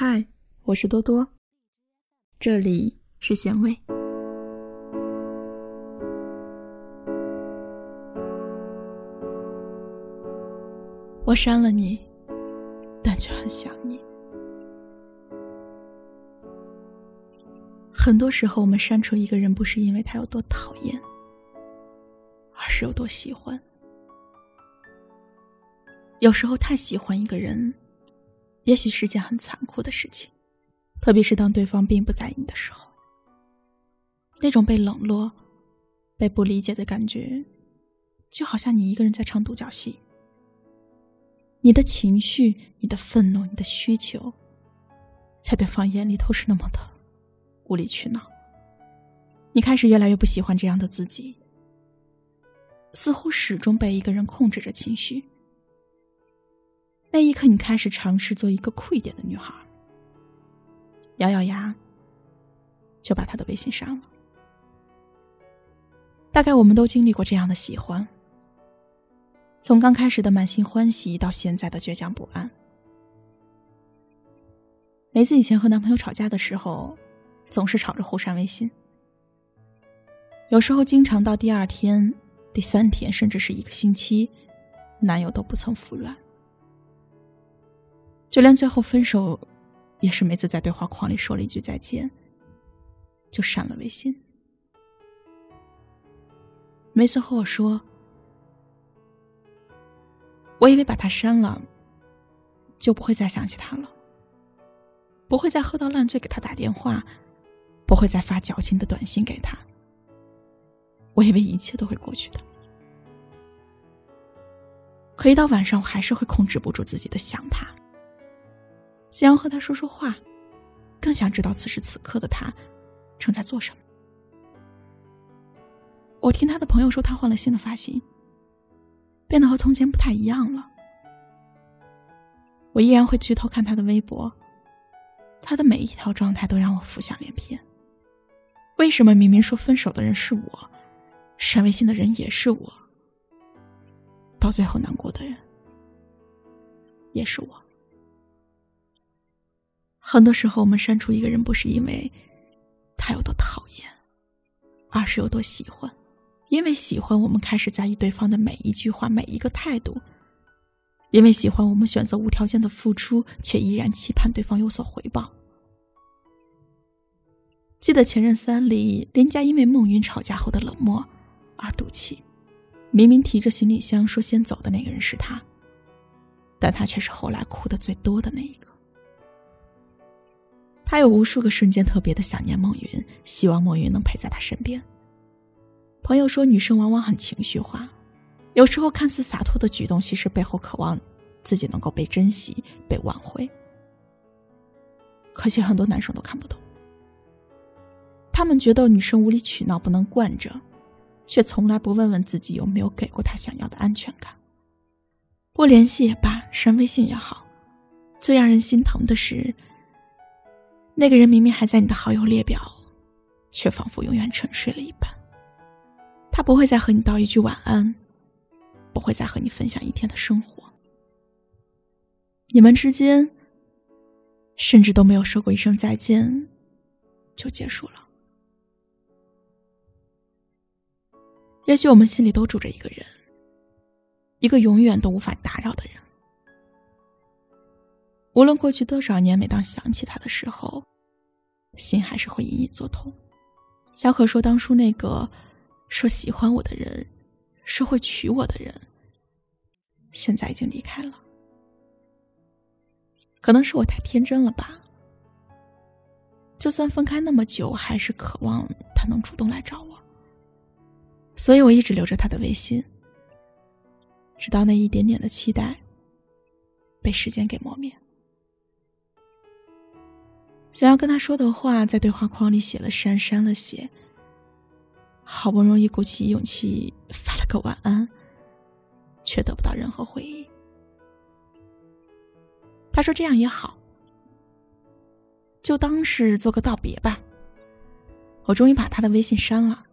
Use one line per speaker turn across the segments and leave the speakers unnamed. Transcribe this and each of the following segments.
嗨，我是多多，这里是咸味。我删了你，但却很想你。很多时候，我们删除一个人，不是因为他有多讨厌，而是有多喜欢。有时候，太喜欢一个人。也许是件很残酷的事情，特别是当对方并不在意你的时候。那种被冷落、被不理解的感觉，就好像你一个人在唱独角戏。你的情绪、你的愤怒、你的需求，在对方眼里都是那么的无理取闹。你开始越来越不喜欢这样的自己，似乎始终被一个人控制着情绪。那一刻，你开始尝试做一个酷一点的女孩，咬咬牙，就把他的微信删了。大概我们都经历过这样的喜欢，从刚开始的满心欢喜，到现在的倔强不安。梅子以前和男朋友吵架的时候，总是吵着互删微信，有时候经常到第二天、第三天，甚至是一个星期，男友都不曾服软。就连最后分手，也是梅子在对话框里说了一句再见，就删了微信。梅子和我说，我以为把他删了，就不会再想起他了，不会再喝到烂醉给他打电话，不会再发矫情的短信给他。我以为一切都会过去的，可一到晚上，我还是会控制不住自己的想他。想要和他说说话，更想知道此时此刻的他正在做什么。我听他的朋友说，他换了新的发型，变得和从前不太一样了。我依然会去偷看他的微博，他的每一条状态都让我浮想联翩。为什么明明说分手的人是我，删微信的人也是我，到最后难过的人也是我？很多时候，我们删除一个人，不是因为他有多讨厌，而是有多喜欢。因为喜欢，我们开始在意对方的每一句话、每一个态度；因为喜欢，我们选择无条件的付出，却依然期盼对方有所回报。记得《前任三》里，林佳因为孟云吵架后的冷漠而赌气，明明提着行李箱说先走的那个人是他，但他却是后来哭的最多的那一个。他有无数个瞬间特别的想念孟云，希望孟云能陪在他身边。朋友说，女生往往很情绪化，有时候看似洒脱的举动，其实背后渴望自己能够被珍惜、被挽回。可惜很多男生都看不懂，他们觉得女生无理取闹不能惯着，却从来不问问自己有没有给过他想要的安全感。不联系也罢，删微信也好，最让人心疼的是。那个人明明还在你的好友列表，却仿佛永远沉睡了一般。他不会再和你道一句晚安，不会再和你分享一天的生活。你们之间甚至都没有说过一声再见，就结束了。也许我们心里都住着一个人，一个永远都无法打扰的人。无论过去多少年，每当想起他的时候，心还是会隐隐作痛。小可说：“当初那个说喜欢我的人，说会娶我的人，现在已经离开了。可能是我太天真了吧。就算分开那么久，还是渴望他能主动来找我。所以我一直留着他的微信，直到那一点点的期待被时间给磨灭。”想要跟他说的话，在对话框里写了删，删了写。好不容易鼓起勇气发了个晚安，却得不到任何回应。他说：“这样也好，就当是做个道别吧。”我终于把他的微信删了，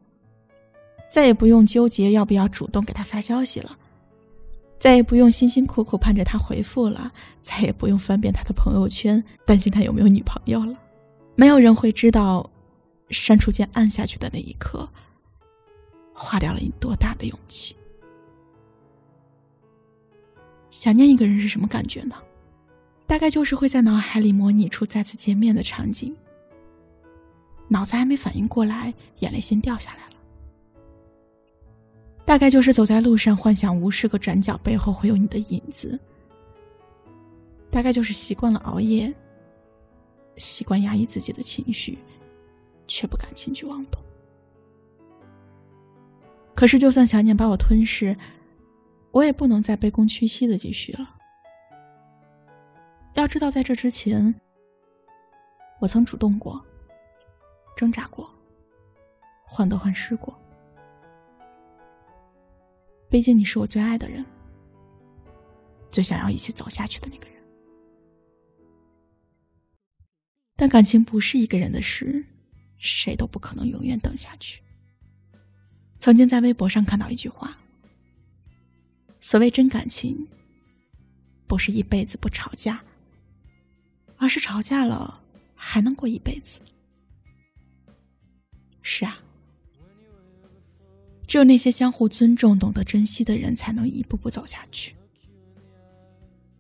再也不用纠结要不要主动给他发消息了。
再也不用辛辛苦苦盼着他回复了，再也不用翻遍他的朋友圈，担心他有没有女朋友了。没有人会知道，删除键按下去的那一刻，花掉了你多大的勇气。想念一个人是什么感觉呢？大概就是会在脑海里模拟出再次见面的场景，脑子还没反应过来，眼泪先掉下来了。大概就是走在路上，幻想无数个转角背后会有你的影子。大概就是习惯了熬夜，习惯压抑自己的情绪，却不敢轻举妄动。可是，就算想念把我吞噬，我也不能再卑躬屈膝的继续了。要知道，在这之前，我曾主动过，挣扎过，患得患失过。毕竟你是我最爱的人，最想要一起走下去的那个人。但感情不是一个人的事，谁都不可能永远等下去。曾经在微博上看到一句话：“所谓真感情，不是一辈子不吵架，而是吵架了还能过一辈子。”只有那些相互尊重、懂得珍惜的人，才能一步步走下去。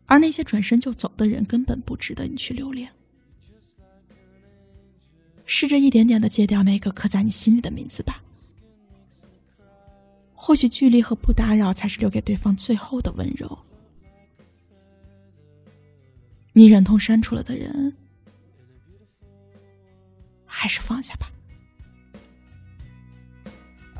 而那些转身就走的人，根本不值得你去留恋。试着一点点的戒掉那个刻在你心里的名字吧。或许距离和不打扰，才是留给对方最后的温柔。你忍痛删除了的人，还是放下吧。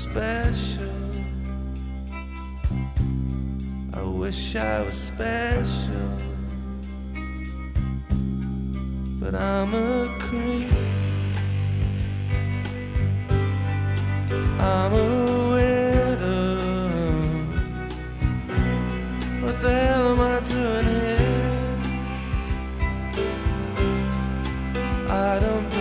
special. I wish I was special, but I'm a creep. I'm a widow. What the hell am I doing here? I don't.